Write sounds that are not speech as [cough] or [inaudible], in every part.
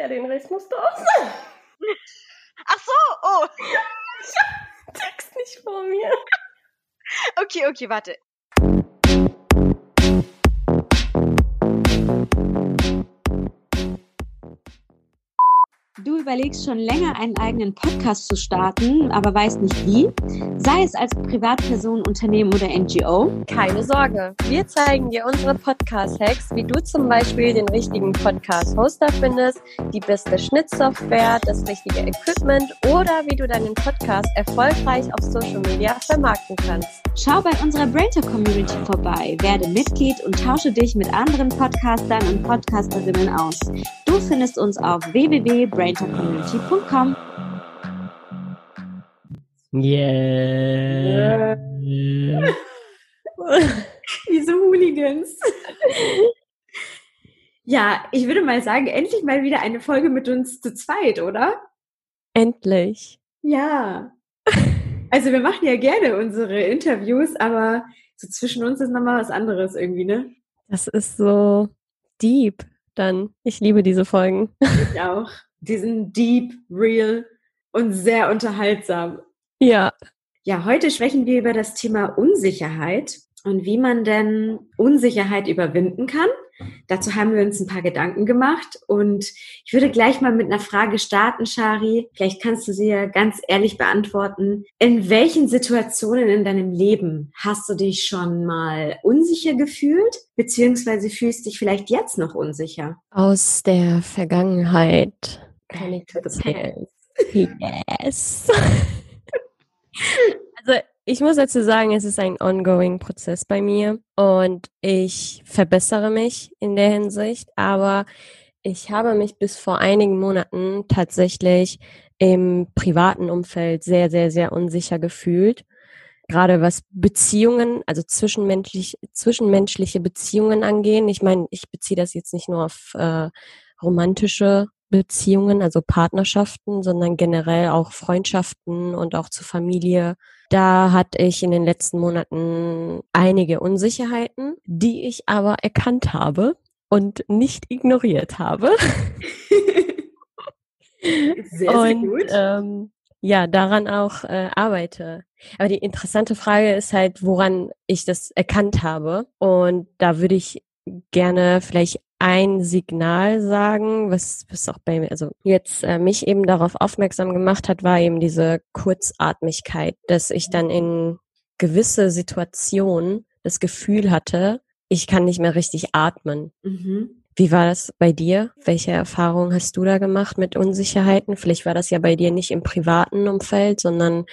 Ja, den Rest musst du auch [laughs] sagen. Ach so, oh. Ich hab den Text nicht vor mir. [laughs] Okay, okay, warte. Du überlegst schon länger, einen eigenen Podcast zu starten, aber weißt nicht wie? Sei es als Privatperson, Unternehmen oder NGO? Keine Sorge, wir zeigen dir unsere Podcast-Hacks, wie du zum Beispiel den richtigen Podcast-Hoster findest, die beste Schnittsoftware, das richtige Equipment oder wie du deinen Podcast erfolgreich auf Social Media vermarkten kannst. Schau bei unserer Brainter Community vorbei, werde Mitglied und tausche dich mit anderen Podcastern und Podcasterinnen aus. Du findest uns auf www.braintercommunity.com. Yeah. [laughs] [laughs] Diese Hooligans. [laughs] Ja, ich würde mal sagen, endlich mal wieder eine Folge mit uns zu zweit, oder? Endlich. Ja. Also wir machen ja gerne unsere Interviews, aber so zwischen uns ist nochmal was anderes irgendwie, ne? Das ist so deep dann. Ich liebe diese Folgen. Ich auch. Die sind deep, real und sehr unterhaltsam. Ja. Ja, heute sprechen wir über das Thema Unsicherheit und wie man denn Unsicherheit überwinden kann. Dazu haben wir uns ein paar Gedanken gemacht und ich würde gleich mal mit einer Frage starten, Shari. Vielleicht kannst du sie ja ganz ehrlich beantworten. In welchen Situationen in deinem Leben hast du dich schon mal unsicher gefühlt, beziehungsweise fühlst dich vielleicht jetzt noch unsicher? Aus der Vergangenheit kann ich erzählen. Yes. also ich muss dazu sagen, es ist ein ongoing Prozess bei mir und ich verbessere mich in der Hinsicht, aber ich habe mich bis vor einigen Monaten tatsächlich im privaten Umfeld sehr, sehr, sehr unsicher gefühlt. Gerade was Beziehungen, also zwischenmenschlich, zwischenmenschliche Beziehungen angehen. Ich meine, ich beziehe das jetzt nicht nur auf äh, romantische Beziehungen, also Partnerschaften, sondern generell auch Freundschaften und auch zur Familie. Da hatte ich in den letzten Monaten einige Unsicherheiten, die ich aber erkannt habe und nicht ignoriert habe. [laughs] Sehr, sehr und, gut. Ähm, ja, daran auch äh, arbeite. Aber die interessante Frage ist halt, woran ich das erkannt habe. Und da würde ich gerne vielleicht ein Signal sagen, was, was auch bei mir, also jetzt äh, mich eben darauf aufmerksam gemacht hat, war eben diese Kurzatmigkeit, dass ich dann in gewisse Situationen das Gefühl hatte, ich kann nicht mehr richtig atmen. Mhm. Wie war das bei dir? Welche Erfahrungen hast du da gemacht mit Unsicherheiten? Vielleicht war das ja bei dir nicht im privaten Umfeld, sondern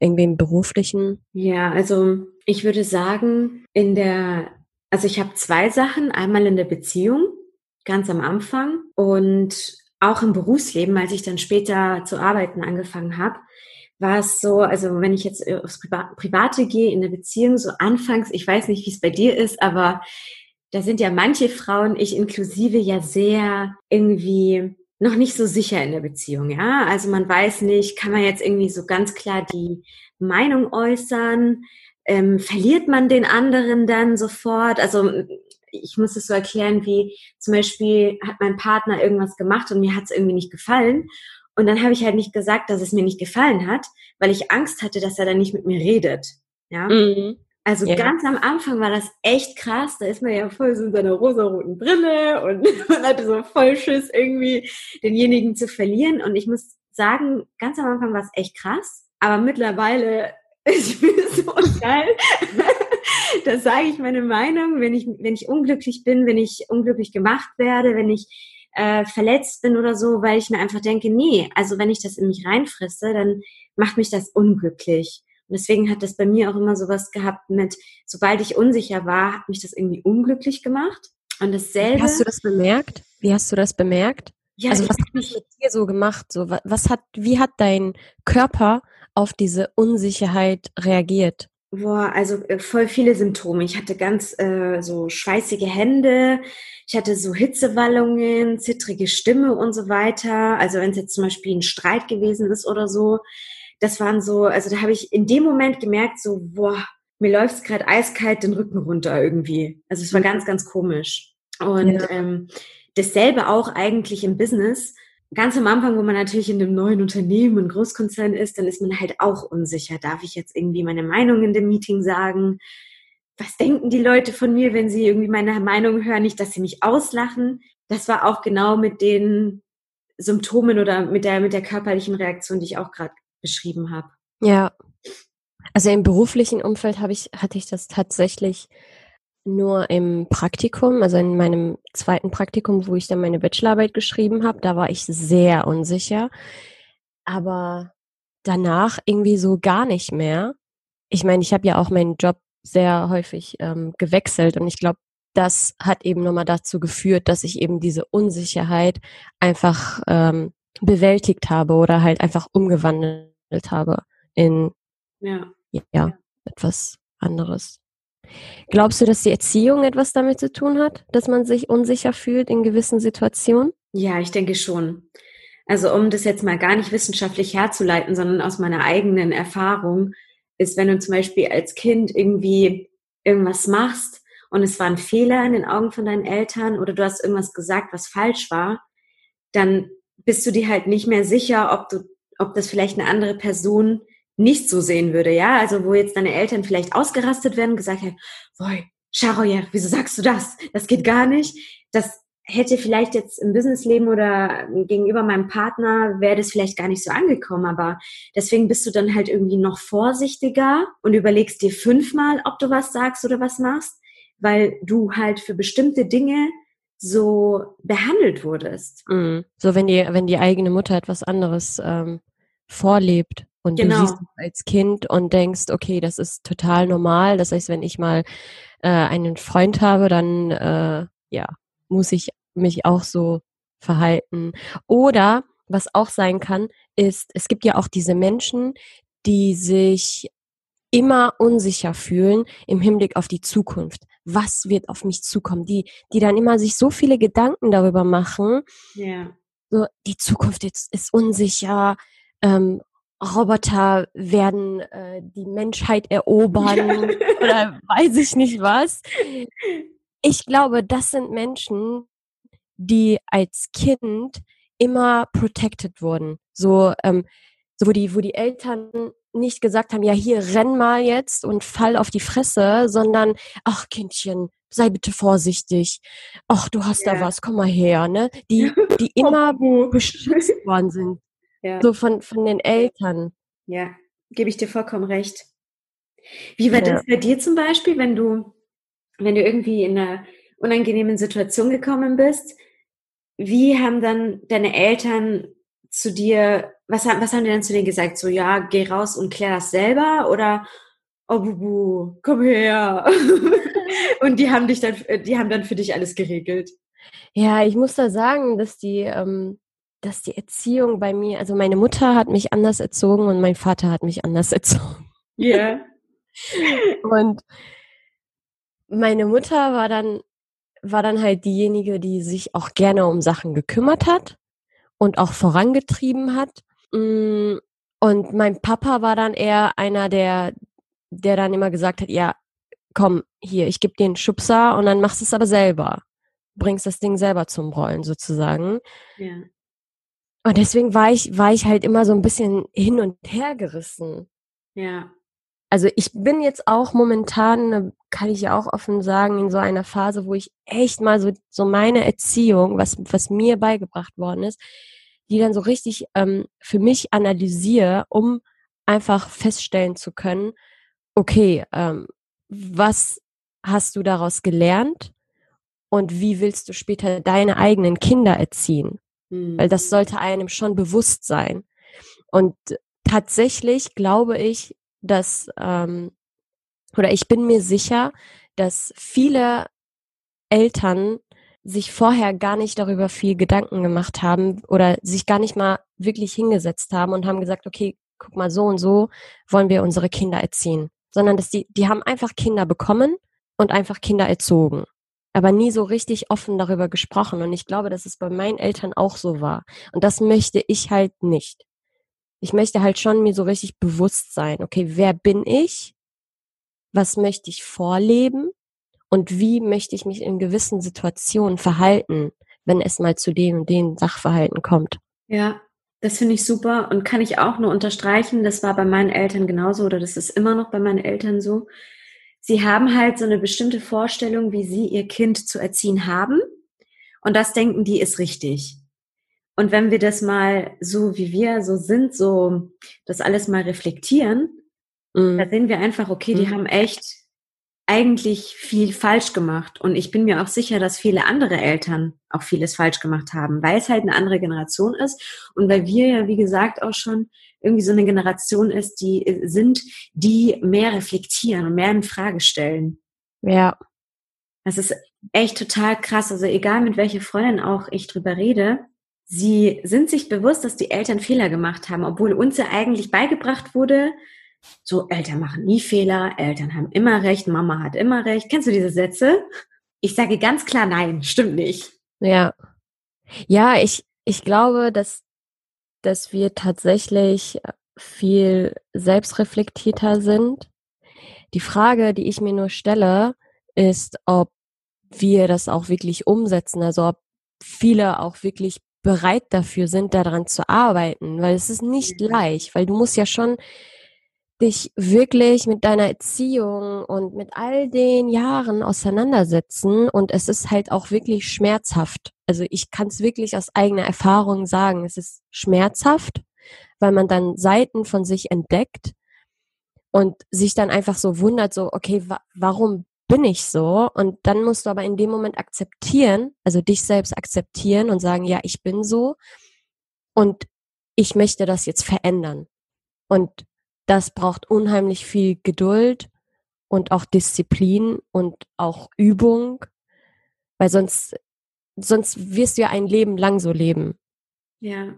irgendwie im beruflichen. Ja, also ich würde sagen, in der also ich habe zwei Sachen. Einmal in der Beziehung, ganz am Anfang und auch im Berufsleben, als ich dann später zu arbeiten angefangen habe, war es so, also wenn ich jetzt aufs Private gehe, in der Beziehung, so anfangs, ich weiß nicht, wie es bei dir ist, aber da sind ja manche Frauen, ich inklusive, ja sehr irgendwie noch nicht so sicher in der Beziehung, ja. Also man weiß nicht, kann man jetzt irgendwie so ganz klar die Meinung äußern, ähm, verliert man den anderen dann sofort? Also ich muss es so erklären, wie zum Beispiel hat mein Partner irgendwas gemacht und mir hat es irgendwie nicht gefallen. Und dann habe ich halt nicht gesagt, dass es mir nicht gefallen hat, weil ich Angst hatte, dass er dann nicht mit mir redet. Ja. Mhm. Also Ja. ganz am Anfang war das echt krass. Da ist man ja voll so in seiner rosaroten Brille und [laughs] man hatte so voll Schiss, irgendwie denjenigen zu verlieren. Und ich muss sagen, ganz am Anfang war es echt krass. Aber mittlerweile ist mir so geil. [laughs] da sage ich meine Meinung, wenn ich, wenn ich unglücklich bin, wenn ich unglücklich gemacht werde, wenn ich äh, verletzt bin oder so, weil ich mir einfach denke, nee, also wenn ich das in mich reinfresse, dann macht mich das unglücklich. Und deswegen hat das bei mir auch immer sowas gehabt mit, sobald ich unsicher war, hat mich das irgendwie unglücklich gemacht. Und dasselbe. Hast du das bemerkt? Wie hast du das bemerkt? ja, also ich was hat das mit dir so gemacht? So, wa- was hat, wie hat dein Körper auf diese Unsicherheit reagiert? Boah, also äh, voll viele Symptome. Ich hatte ganz äh, so schweißige Hände, ich hatte so Hitzewallungen, zittrige Stimme und so weiter. Also wenn es jetzt zum Beispiel ein Streit gewesen ist oder so, das waren so, also da habe ich in dem Moment gemerkt, so, boah, mir läuft es gerade eiskalt den Rücken runter irgendwie. Also es war Mhm. ganz, ganz komisch. Und Ja. ähm, dasselbe auch eigentlich im Business. Ganz am Anfang, wo man natürlich in einem neuen Unternehmen, ein Großkonzern ist, dann ist man halt auch unsicher. Darf ich jetzt irgendwie meine Meinung in dem Meeting sagen? Was denken die Leute von mir, wenn sie irgendwie meine Meinung hören? Nicht, dass sie mich auslachen. Das war auch genau mit den Symptomen oder mit der, mit der körperlichen Reaktion, die ich auch gerade beschrieben habe. Ja. Also im beruflichen Umfeld habe ich, hatte ich das tatsächlich nur im Praktikum, also in meinem zweiten Praktikum, wo ich dann meine Bachelorarbeit geschrieben habe, da war ich sehr unsicher. Aber danach irgendwie so gar nicht mehr. Ich meine, ich habe ja auch meinen Job sehr häufig ähm, gewechselt und ich glaube, das hat eben nochmal dazu geführt, dass ich eben diese Unsicherheit einfach ähm, bewältigt habe oder halt einfach umgewandelt habe in ja. ja, etwas anderes. Glaubst du, dass die Erziehung etwas damit zu tun hat, dass man sich unsicher fühlt in gewissen Situationen? Ja, ich denke schon. Also um das jetzt mal gar nicht wissenschaftlich herzuleiten, sondern aus meiner eigenen Erfahrung, ist, wenn du zum Beispiel als Kind irgendwie irgendwas machst und es war ein Fehler in den Augen von deinen Eltern oder du hast irgendwas gesagt, was falsch war, dann bist du dir halt nicht mehr sicher, ob du, ob das vielleicht eine andere Person nicht so sehen würde, ja, also wo jetzt deine Eltern vielleicht ausgerastet werden, gesagt haben, boy, Charoyer, wieso sagst du das? Das geht gar nicht. Das hätte vielleicht jetzt im Businessleben oder gegenüber meinem Partner wäre das vielleicht gar nicht so angekommen, aber deswegen bist du dann halt irgendwie noch vorsichtiger und überlegst dir fünfmal, ob du was sagst oder was machst, weil du halt für bestimmte Dinge so behandelt wurdest. Mhm. So wenn die, wenn die eigene Mutter etwas anderes ähm, vorlebt und genau. du siehst es als Kind und denkst, okay, das ist total normal. Das heißt, wenn ich mal äh, einen Freund habe, dann äh, ja, muss ich mich auch so verhalten. Oder was auch sein kann, ist, es gibt ja auch diese Menschen, die sich immer unsicher fühlen im Hinblick auf die Zukunft. Was wird auf mich zukommen? Die, die dann immer sich so viele Gedanken darüber machen. Ja. So, die Zukunft jetzt ist unsicher. Ähm, Roboter werden äh, die Menschheit erobern [laughs] oder weiß ich nicht was. Ich glaube, das sind Menschen, die als Kind immer protected wurden. So, ähm, so wo die, wo die Eltern nicht gesagt haben, ja hier renn mal jetzt und fall auf die Fresse, sondern ach Kindchen, sei bitte vorsichtig. Ach, du hast ja. da was, komm mal her, ne? Die, [laughs] die immer beschützt worden sind. Ja. So von, von den Eltern. Ja, gebe ich dir vollkommen recht. Wie war ja. das bei dir zum Beispiel, wenn du, wenn du irgendwie in einer unangenehmen Situation gekommen bist? Wie haben dann deine Eltern zu dir, was, was haben die dann zu dir gesagt? So, ja, geh raus und klär das selber oder oh Bubu, komm her. [laughs] und die haben dich dann, die haben dann für dich alles geregelt. Ja, ich muss da sagen, dass die, ähm, dass die Erziehung bei mir, also meine Mutter hat mich anders erzogen und mein Vater hat mich anders [laughs] erzogen. Ja. Yeah. und meine Mutter war dann, war dann halt diejenige, die sich auch gerne um Sachen gekümmert hat und auch vorangetrieben hat. Mm, und mein Papa war dann eher einer, der, der dann immer gesagt hat, ja, komm, hier, ich gebe dir einen Schubser und dann machst du es aber selber. Bringst das Ding selber zum Rollen sozusagen. Ja. Und deswegen war ich, war ich halt immer so ein bisschen hin und her gerissen. Ja. Also ich bin jetzt auch momentan, kann ich ja auch offen sagen, in so einer Phase, wo ich echt mal so, so meine Erziehung, was, was mir beigebracht worden ist, die dann so richtig ähm, für mich analysiere, um einfach feststellen zu können, okay, ähm, was hast du daraus gelernt und wie willst du später deine eigenen Kinder erziehen? Mhm. Weil das sollte einem schon bewusst sein. Und tatsächlich glaube ich, dass, ähm, oder ich bin mir sicher, dass viele Eltern sich vorher gar nicht darüber viel Gedanken gemacht haben oder sich gar nicht mal wirklich hingesetzt haben und haben gesagt, okay, guck mal, so und so wollen wir unsere Kinder erziehen. Sondern dass die, die haben einfach Kinder bekommen und einfach Kinder erzogen aber nie so richtig offen darüber gesprochen. Und ich glaube, dass es bei meinen Eltern auch so war. Und das möchte ich halt nicht. Ich möchte halt schon mir so richtig bewusst sein, okay, wer bin ich? Was möchte ich vorleben? Und wie möchte ich mich in gewissen Situationen verhalten, wenn es mal zu den und den Sachverhalten kommt. Ja, das finde ich super und kann ich auch nur unterstreichen. Das war bei meinen Eltern genauso oder das ist immer noch bei meinen Eltern so. Sie haben halt so eine bestimmte Vorstellung, wie sie ihr Kind zu erziehen haben. Und das denken die ist richtig. Und wenn wir das mal so, wie wir so sind, so das alles mal reflektieren, mhm. da sehen wir einfach, okay, die mhm. haben echt eigentlich viel falsch gemacht. Und ich bin mir auch sicher, dass viele andere Eltern auch vieles falsch gemacht haben, weil es halt eine andere Generation ist und weil wir ja, wie gesagt, auch schon irgendwie so eine Generation ist, die äh, sind, die mehr reflektieren und mehr in Frage stellen. Ja. Das ist echt total krass. Also egal mit welcher Freundin auch ich drüber rede, sie sind sich bewusst, dass die Eltern Fehler gemacht haben, obwohl uns ja eigentlich beigebracht wurde, so, Eltern machen nie Fehler, Eltern haben immer recht, Mama hat immer recht. Kennst du diese Sätze? Ich sage ganz klar nein, stimmt nicht. Ja. Ja, ich, ich glaube, dass, dass wir tatsächlich viel selbstreflektierter sind. Die Frage, die ich mir nur stelle, ist, ob wir das auch wirklich umsetzen, also ob viele auch wirklich bereit dafür sind, daran zu arbeiten, weil es ist nicht leicht, weil du musst ja schon dich wirklich mit deiner Erziehung und mit all den Jahren auseinandersetzen und es ist halt auch wirklich schmerzhaft. Also ich kann es wirklich aus eigener Erfahrung sagen, es ist schmerzhaft, weil man dann Seiten von sich entdeckt und sich dann einfach so wundert, so, okay, wa warum bin ich so? Und dann musst du aber in dem Moment akzeptieren, also dich selbst akzeptieren und sagen, ja, ich bin so und ich möchte das jetzt verändern. Und das braucht unheimlich viel Geduld und auch Disziplin und auch Übung, weil sonst, sonst wirst du ja ein Leben lang so leben. Ja.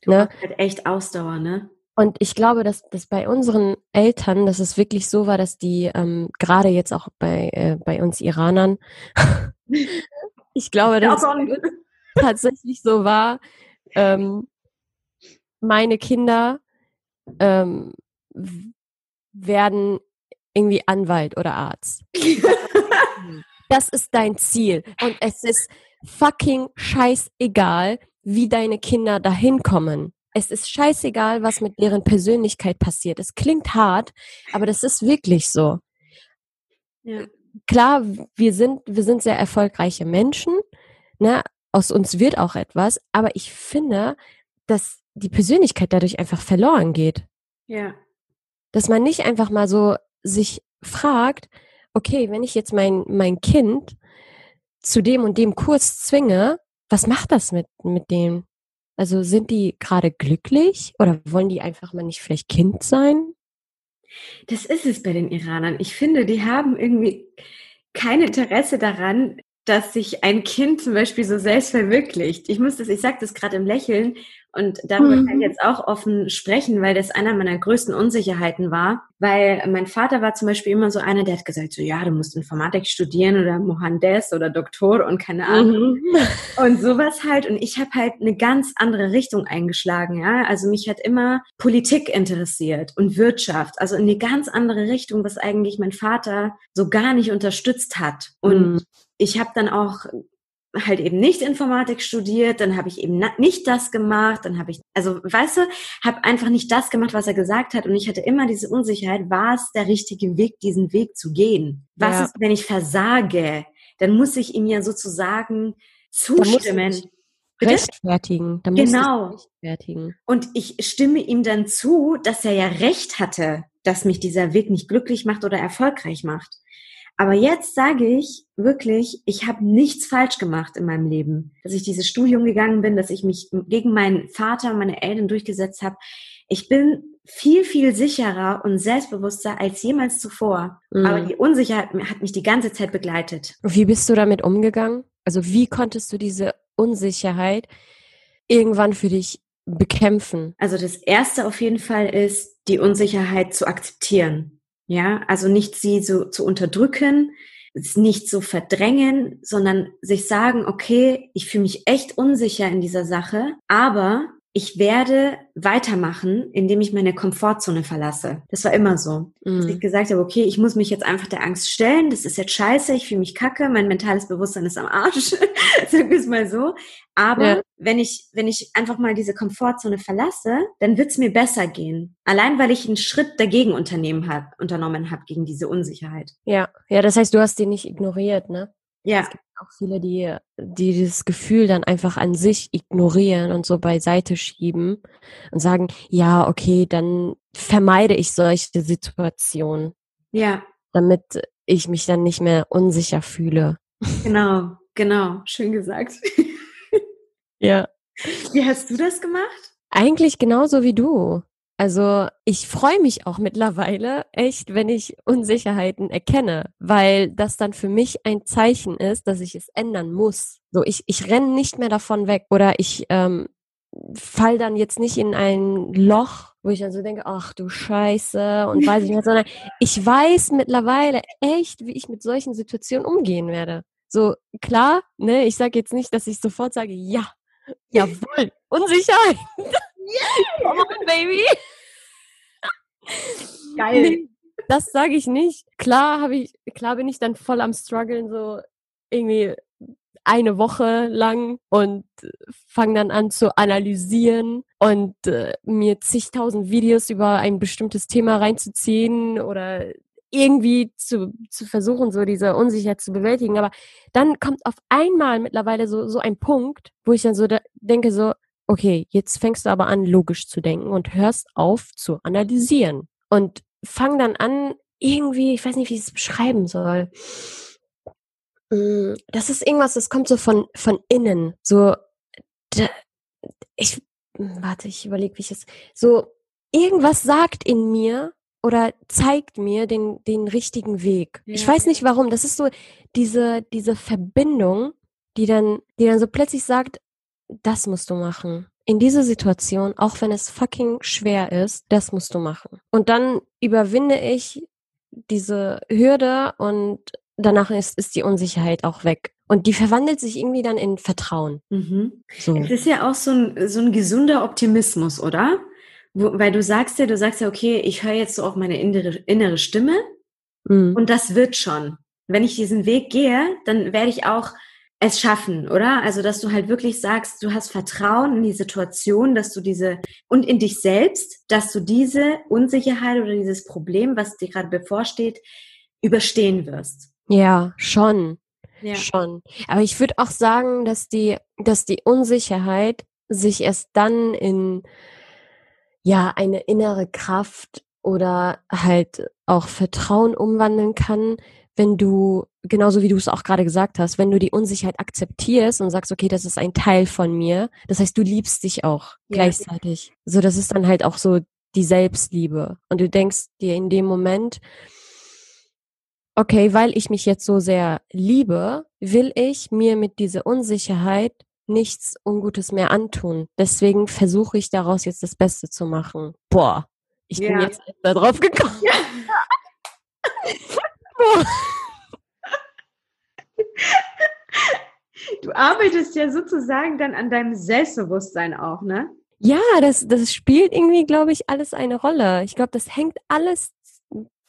Du ne? halt echt Ausdauer, ne? Und ich glaube, dass, dass bei unseren Eltern, dass es wirklich so war, dass die ähm, gerade jetzt auch bei, äh, bei uns Iranern, [laughs] ich glaube, dass es tatsächlich so war, ähm, meine Kinder ähm, werden irgendwie Anwalt oder Arzt. das ist dein Ziel. Und es ist fucking scheißegal, wie deine Kinder dahin kommen. Es ist scheißegal, was mit deren Persönlichkeit passiert. Es klingt hart, aber das ist wirklich so. Ja. Klar, wir sind, wir sind sehr erfolgreiche Menschen, ne? Aus uns wird auch etwas, aber ich finde, dass die Persönlichkeit dadurch einfach verloren geht. Ja dass man nicht einfach mal so sich fragt, okay, wenn ich jetzt mein, mein Kind zu dem und dem Kurs zwinge, was macht das mit, mit dem? Also sind die gerade glücklich oder wollen die einfach mal nicht vielleicht Kind sein? Das ist es bei den Iranern. Ich finde, die haben irgendwie kein Interesse daran, dass sich ein Kind zum Beispiel so selbst verwirklicht. Ich muss das, ich sage das gerade im Lächeln, und darüber mhm. kann ich jetzt auch offen sprechen, weil das einer meiner größten Unsicherheiten war. Weil mein Vater war zum Beispiel immer so einer, der hat gesagt, so ja, du musst Informatik studieren oder Mohandes oder Doktor und keine Ahnung. Mhm. Und sowas halt. Und ich habe halt eine ganz andere Richtung eingeschlagen, ja. Also mich hat immer Politik interessiert und Wirtschaft. Also in eine ganz andere Richtung, was eigentlich mein Vater so gar nicht unterstützt hat. Und mhm. ich habe dann auch halt eben nicht Informatik studiert, dann habe ich eben nicht das gemacht, dann habe ich, also weißt du, habe einfach nicht das gemacht, was er gesagt hat und ich hatte immer diese Unsicherheit, war es der richtige Weg, diesen Weg zu gehen? Was ja. ist, wenn ich versage? Dann muss ich ihm ja sozusagen zustimmen. Rechtfertigen. Da genau. rechtfertigen. Und ich stimme ihm dann zu, dass er ja recht hatte, dass mich dieser Weg nicht glücklich macht oder erfolgreich macht. Aber jetzt sage ich wirklich, ich habe nichts falsch gemacht in meinem Leben. Dass ich dieses Studium gegangen bin, dass ich mich gegen meinen Vater und meine Eltern durchgesetzt habe. Ich bin viel, viel sicherer und selbstbewusster als jemals zuvor. Mhm. Aber die Unsicherheit hat mich die ganze Zeit begleitet. Wie bist du damit umgegangen? Also wie konntest du diese Unsicherheit irgendwann für dich bekämpfen? Also das Erste auf jeden Fall ist, die Unsicherheit zu akzeptieren. Ja, also nicht sie so zu unterdrücken, nicht so verdrängen, sondern sich sagen, okay, ich fühle mich echt unsicher in dieser Sache, aber ich werde weitermachen, indem ich meine Komfortzone verlasse. Das war immer so. Mhm. Dass ich gesagt habe, okay, ich muss mich jetzt einfach der Angst stellen, das ist jetzt scheiße, ich fühle mich kacke, mein mentales Bewusstsein ist am Arsch, [laughs] sagen wir es mal so. Aber ja. wenn ich, wenn ich einfach mal diese Komfortzone verlasse, dann wird es mir besser gehen. Allein weil ich einen Schritt dagegen unternehmen hab, unternommen habe gegen diese Unsicherheit. Ja, ja, das heißt, du hast die nicht ignoriert, ne? Ja. Es gibt auch viele, die, die dieses Gefühl dann einfach an sich ignorieren und so beiseite schieben und sagen, ja, okay, dann vermeide ich solche Situationen. Ja. Damit ich mich dann nicht mehr unsicher fühle. Genau, genau. Schön gesagt. ja. Wie hast du das gemacht? Eigentlich genauso wie du. Also ich freue mich auch mittlerweile echt, wenn ich Unsicherheiten erkenne, weil das dann für mich ein Zeichen ist, dass ich es ändern muss. So, ich, ich renne nicht mehr davon weg oder ich ähm, fall dann jetzt nicht in ein Loch, wo ich dann so denke, ach du Scheiße und weiß ich nicht, sondern ich weiß mittlerweile echt, wie ich mit solchen Situationen umgehen werde. So, klar, ne, ich sage jetzt nicht, dass ich sofort sage, ja, jawohl, Unsicherheit. Yeah. Come on, baby. Geil. Nee, das sage ich nicht. Klar habe ich, klar bin ich dann voll am struggeln, so irgendwie eine Woche lang und fange dann an zu analysieren und äh, mir zigtausend Videos über ein bestimmtes Thema reinzuziehen oder irgendwie zu, zu versuchen, so diese Unsicherheit zu bewältigen. Aber dann kommt auf einmal mittlerweile so, so ein Punkt, wo ich dann so denke, so, okay, jetzt fängst du aber an, logisch zu denken und hörst auf zu analysieren. Und fang dann an, irgendwie, ich weiß nicht, wie ich es beschreiben soll. Mm, das ist irgendwas, das kommt so von, von innen. So, ich, warte, ich überlege, wie ich es, so, irgendwas sagt in mir oder zeigt mir den, den richtigen Weg. Ja. Ich weiß nicht warum. Das ist so diese, diese Verbindung, die dann, die dann so plötzlich sagt, das musst du machen. In dieser Situation, auch wenn es fucking schwer ist, das musst du machen. Und dann überwinde ich diese Hürde und danach ist, ist die Unsicherheit auch weg. Und die verwandelt sich irgendwie dann in Vertrauen. Mhm. So. Es ist ja auch so ein, so ein gesunder Optimismus, oder? Wo, weil du sagst ja, du sagst ja, okay, ich höre jetzt so auf meine innere, innere Stimme mhm. und das wird schon. Wenn ich diesen Weg gehe, dann werde ich auch es schaffen, oder? Also, dass du halt wirklich sagst, du hast Vertrauen in die Situation, dass du diese und in dich selbst, dass du diese Unsicherheit oder dieses Problem, was dir gerade bevorsteht, überstehen wirst. Ja, schon. Ja. Schon. Aber ich würde auch sagen, dass die, dass die Unsicherheit sich erst dann in, ja, eine innere Kraft oder halt auch Vertrauen umwandeln kann, wenn du, genauso wie du es auch gerade gesagt hast, wenn du die Unsicherheit akzeptierst und sagst, okay, das ist ein Teil von mir, das heißt, du liebst dich auch ja. gleichzeitig. So, das ist dann halt auch so die Selbstliebe. Und du denkst dir in dem Moment, okay, weil ich mich jetzt so sehr liebe, will ich mir mit dieser Unsicherheit nichts Ungutes mehr antun. Deswegen versuche ich daraus jetzt das Beste zu machen. Boah, ich ja. bin jetzt da drauf gekommen. Ja. [laughs] [laughs] Du arbeitest ja sozusagen dann an deinem Selbstbewusstsein auch, ne? Ja, das, das spielt irgendwie, glaube ich, alles eine Rolle. Ich glaube, das hängt alles,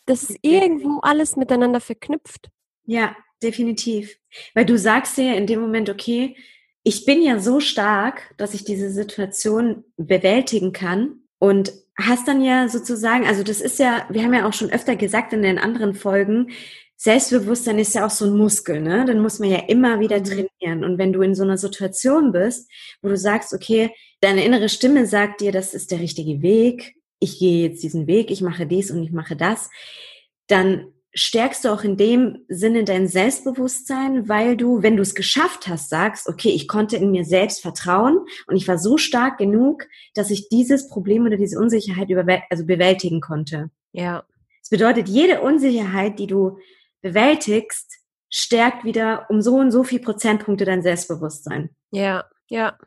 das ist irgendwo alles miteinander verknüpft. Ja, definitiv. Weil du sagst ja in dem Moment, okay, ich bin ja so stark, dass ich diese Situation bewältigen kann und hast dann ja sozusagen, also das ist ja, wir haben ja auch schon öfter gesagt in den anderen Folgen, Selbstbewusstsein ist ja auch so ein Muskel, ne? Den muss man ja immer wieder mhm. trainieren. Und wenn du in so einer Situation bist, wo du sagst, okay, deine innere Stimme sagt dir, das ist der richtige Weg, ich gehe jetzt diesen Weg, ich mache dies und ich mache das, dann stärkst du auch in dem Sinne dein Selbstbewusstsein, weil du, wenn du es geschafft hast, sagst, okay, ich konnte in mir selbst vertrauen und ich war so stark genug, dass ich dieses Problem oder diese Unsicherheit also bewältigen konnte. Ja. Das bedeutet, jede Unsicherheit, die du bewältigst, stärkt wieder um so und so viel Prozentpunkte dein Selbstbewusstsein. Ja, ja.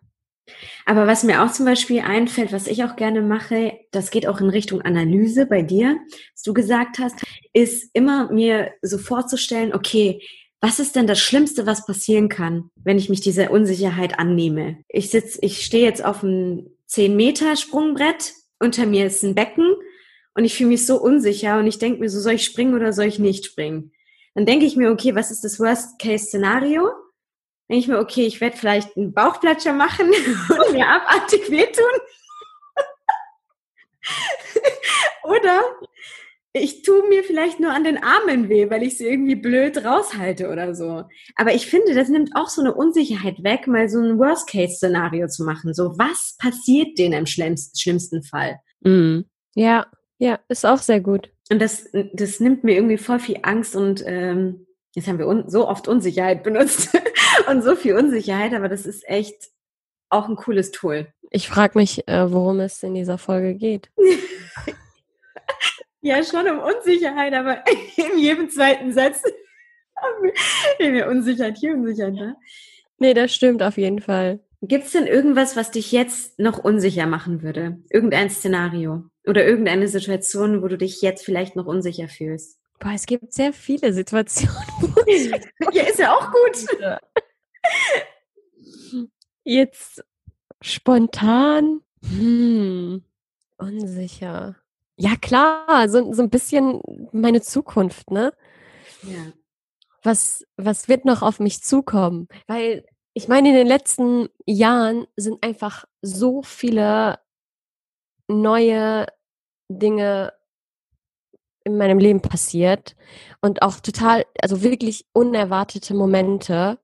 Aber was mir auch zum Beispiel einfällt, was ich auch gerne mache, das geht auch in Richtung Analyse bei dir, was du gesagt hast, ist immer mir so vorzustellen, okay, was ist denn das Schlimmste, was passieren kann, wenn ich mich dieser Unsicherheit annehme? Ich sitze, ich stehe jetzt auf dem 10 Meter Sprungbrett, unter mir ist ein Becken und ich fühle mich so unsicher und ich denke mir so, soll ich springen oder soll ich nicht springen? Dann denke ich mir, okay, was ist das Worst-Case-Szenario? Denke ich mir, okay, ich werde vielleicht einen Bauchplatscher machen [laughs] und mir abartig wehtun. [laughs] oder ich tue mir vielleicht nur an den Armen weh, weil ich sie irgendwie blöd raushalte oder so. Aber ich finde, das nimmt auch so eine Unsicherheit weg, mal so ein Worst-Case-Szenario zu machen. So, was passiert denen im schlimmsten Fall? Mm. Ja, ja, ist auch sehr gut. Und das, das nimmt mir irgendwie voll viel Angst und ähm, jetzt haben wir so oft Unsicherheit benutzt [laughs] und so viel Unsicherheit, aber das ist echt auch ein cooles Tool. Ich frage mich, äh, worum es in dieser Folge geht. [laughs] Ja, schon um Unsicherheit, aber [laughs] in jedem zweiten Satz haben wir Unsicherheit hier, Unsicherheit da. Nee, das stimmt auf jeden Fall. Gibt es denn irgendwas, was dich jetzt noch unsicher machen würde? Irgendein Szenario oder irgendeine Situation, wo du dich jetzt vielleicht noch unsicher fühlst? Boah, es gibt sehr viele Situationen. ja, ist ja auch gut. Jetzt spontan. Hm, unsicher. Ja, klar, so, so ein bisschen meine Zukunft, ne? Ja. Was, was wird noch auf mich zukommen? Weil ich meine, in den letzten Jahren sind einfach so viele neue Dinge in meinem Leben passiert und auch total, also wirklich unerwartete Momente,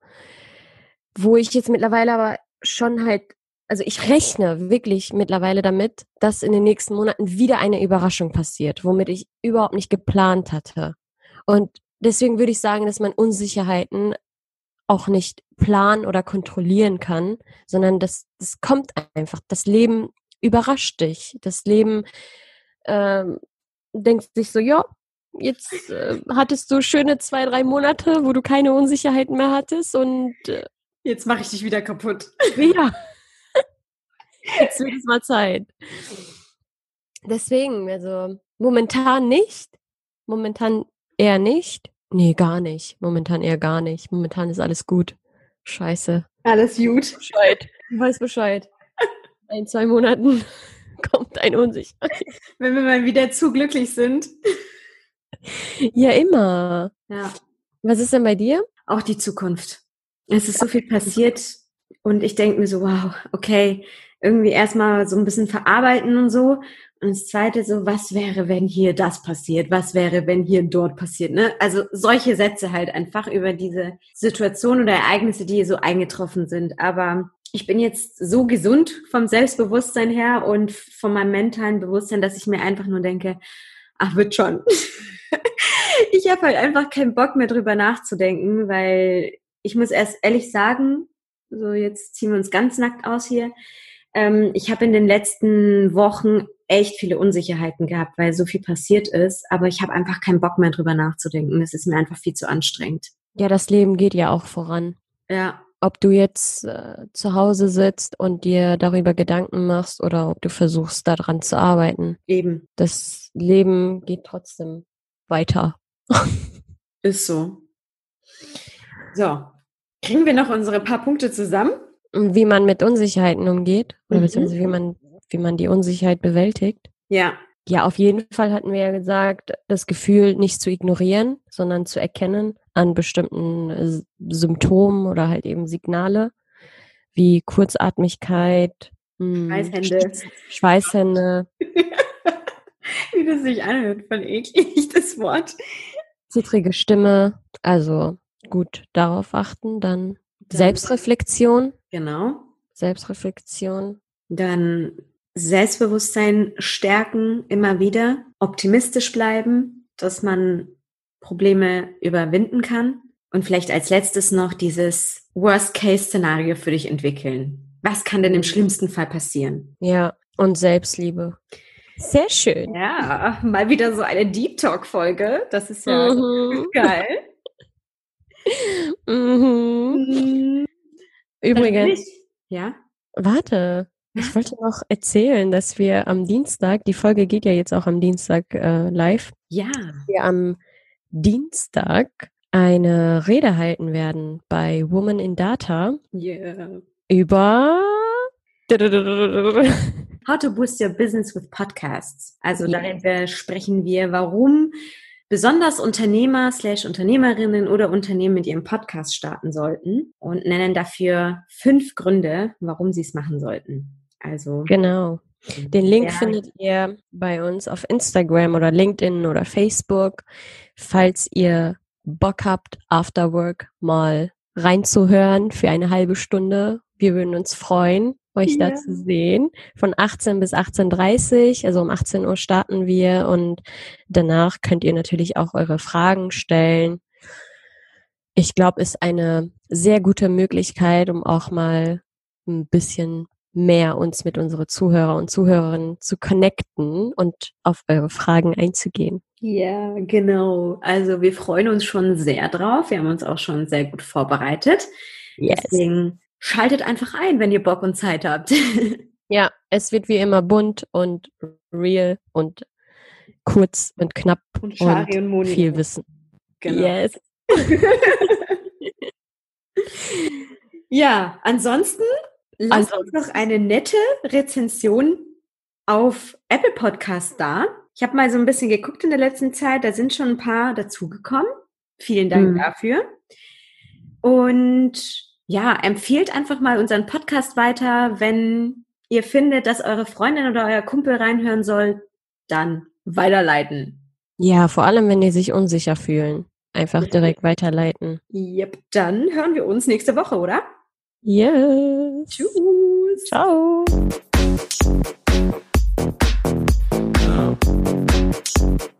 wo ich jetzt mittlerweile aber schon halt also ich rechne wirklich mittlerweile damit, dass in den nächsten Monaten wieder eine Überraschung passiert, womit ich überhaupt nicht geplant hatte. Und deswegen würde ich sagen, dass man Unsicherheiten auch nicht planen oder kontrollieren kann, sondern das, das kommt einfach. Das Leben überrascht dich. Das Leben ähm, denkt sich so, ja, jetzt äh, hattest du schöne zwei, drei Monate, wo du keine Unsicherheiten mehr hattest und äh, jetzt mache ich dich wieder kaputt. Ja. [laughs] Jetzt wird es mal Zeit. Deswegen, also momentan nicht. Momentan eher nicht. Nee, gar nicht. Momentan eher gar nicht. Momentan ist alles gut. Scheiße. Alles gut. Bescheid. Du weißt Bescheid. [laughs] In zwei Monaten [laughs] kommt ein Unsicherheit. Wenn wir mal wieder zu glücklich sind. Ja, immer. Ja. Was ist denn bei dir? Auch die Zukunft. Es ist so viel passiert und ich denke mir so, wow, okay, irgendwie erstmal so ein bisschen verarbeiten und so. Und das zweite so, was wäre, wenn hier das passiert? Was wäre, wenn hier dort passiert? Ne? Also solche Sätze halt einfach über diese Situation oder Ereignisse, die hier so eingetroffen sind. Aber ich bin jetzt so gesund vom Selbstbewusstsein her und von meinem mentalen Bewusstsein, dass ich mir einfach nur denke, ach, wird schon. [laughs] ich habe halt einfach keinen Bock mehr drüber nachzudenken, weil ich muss erst ehrlich sagen, so jetzt ziehen wir uns ganz nackt aus hier. Ähm, ich habe in den letzten Wochen echt viele Unsicherheiten gehabt, weil so viel passiert ist, aber ich habe einfach keinen Bock mehr drüber nachzudenken. Das ist mir einfach viel zu anstrengend. Ja, das Leben geht ja auch voran. Ja. Ob du jetzt äh, zu Hause sitzt und dir darüber Gedanken machst oder ob du versuchst, daran zu arbeiten. Eben. Das Leben geht trotzdem weiter. [laughs] ist so. So. Kriegen wir noch unsere paar Punkte zusammen? wie man mit Unsicherheiten umgeht oder mhm. beziehungsweise wie man, wie man die Unsicherheit bewältigt. Ja. Ja, auf jeden Fall hatten wir ja gesagt, das Gefühl nicht zu ignorieren, sondern zu erkennen an bestimmten äh, Symptomen oder halt eben Signale wie Kurzatmigkeit, hm, Schweißhände. Schweißhände. [laughs] wie das sich anhört, von eklig, [laughs] das Wort. Zittrige Stimme, also gut darauf achten, dann Selbstreflexion. Genau. Selbstreflexion. Dann Selbstbewusstsein stärken immer wieder, optimistisch bleiben, dass man Probleme überwinden kann und vielleicht als letztes noch dieses Worst-Case-Szenario für dich entwickeln. Was kann denn im schlimmsten Fall passieren? Ja, und Selbstliebe. Sehr schön. Ja, mal wieder so eine Deep Talk-Folge. Das ist ja mhm. geil. [laughs] Mhm. mhm. Übrigens. Ja. Warte. Ich wollte noch erzählen, dass wir am Dienstag, die Folge geht ja jetzt auch am Dienstag äh, live. Ja. Wir am Dienstag eine Rede halten werden bei Woman in Data yeah. über How to Boost Your Business with Podcasts. Also Ja. darin besprechen wir, warum besonders Unternehmer slash Unternehmerinnen oder Unternehmen mit ihrem Podcast starten sollten und nennen dafür fünf Gründe, warum sie es machen sollten. Also Genau. Den Link Ja. findet ihr bei uns auf Instagram oder LinkedIn oder Facebook, falls ihr Bock habt, After Work mal reinzuhören für eine halbe Stunde. Wir würden uns freuen, euch Ja. da zu sehen. Von 18 bis 18.30 also um 18 Uhr starten wir und danach könnt ihr natürlich auch eure Fragen stellen. Ich glaube, ist eine sehr gute Möglichkeit, um auch mal ein bisschen mehr uns mit unsere Zuhörer und Zuhörerinnen zu connecten und auf eure Fragen einzugehen. Ja, genau. Also wir freuen uns schon sehr drauf. Wir haben uns auch schon sehr gut vorbereitet. Deswegen schaltet einfach ein, wenn ihr Bock und Zeit habt. [laughs] Ja, es wird wie immer bunt und real und kurz und knapp Und und Moni. viel Wissen. Genau. Yes. [laughs] Ja, ansonsten lasst uns noch eine nette Rezension auf Apple Podcast da. Ich habe mal so ein bisschen geguckt in der letzten Zeit, da sind schon ein paar dazugekommen. Vielen Dank Mhm. dafür. Und ja, empfehlt einfach mal unseren Podcast weiter, wenn ihr findet, dass eure Freundin oder euer Kumpel reinhören soll, dann weiterleiten. Ja, vor allem, wenn die sich unsicher fühlen. Einfach direkt weiterleiten. Yep, dann hören wir uns nächste Woche, oder? Yes. Tschüss. Ciao. Thank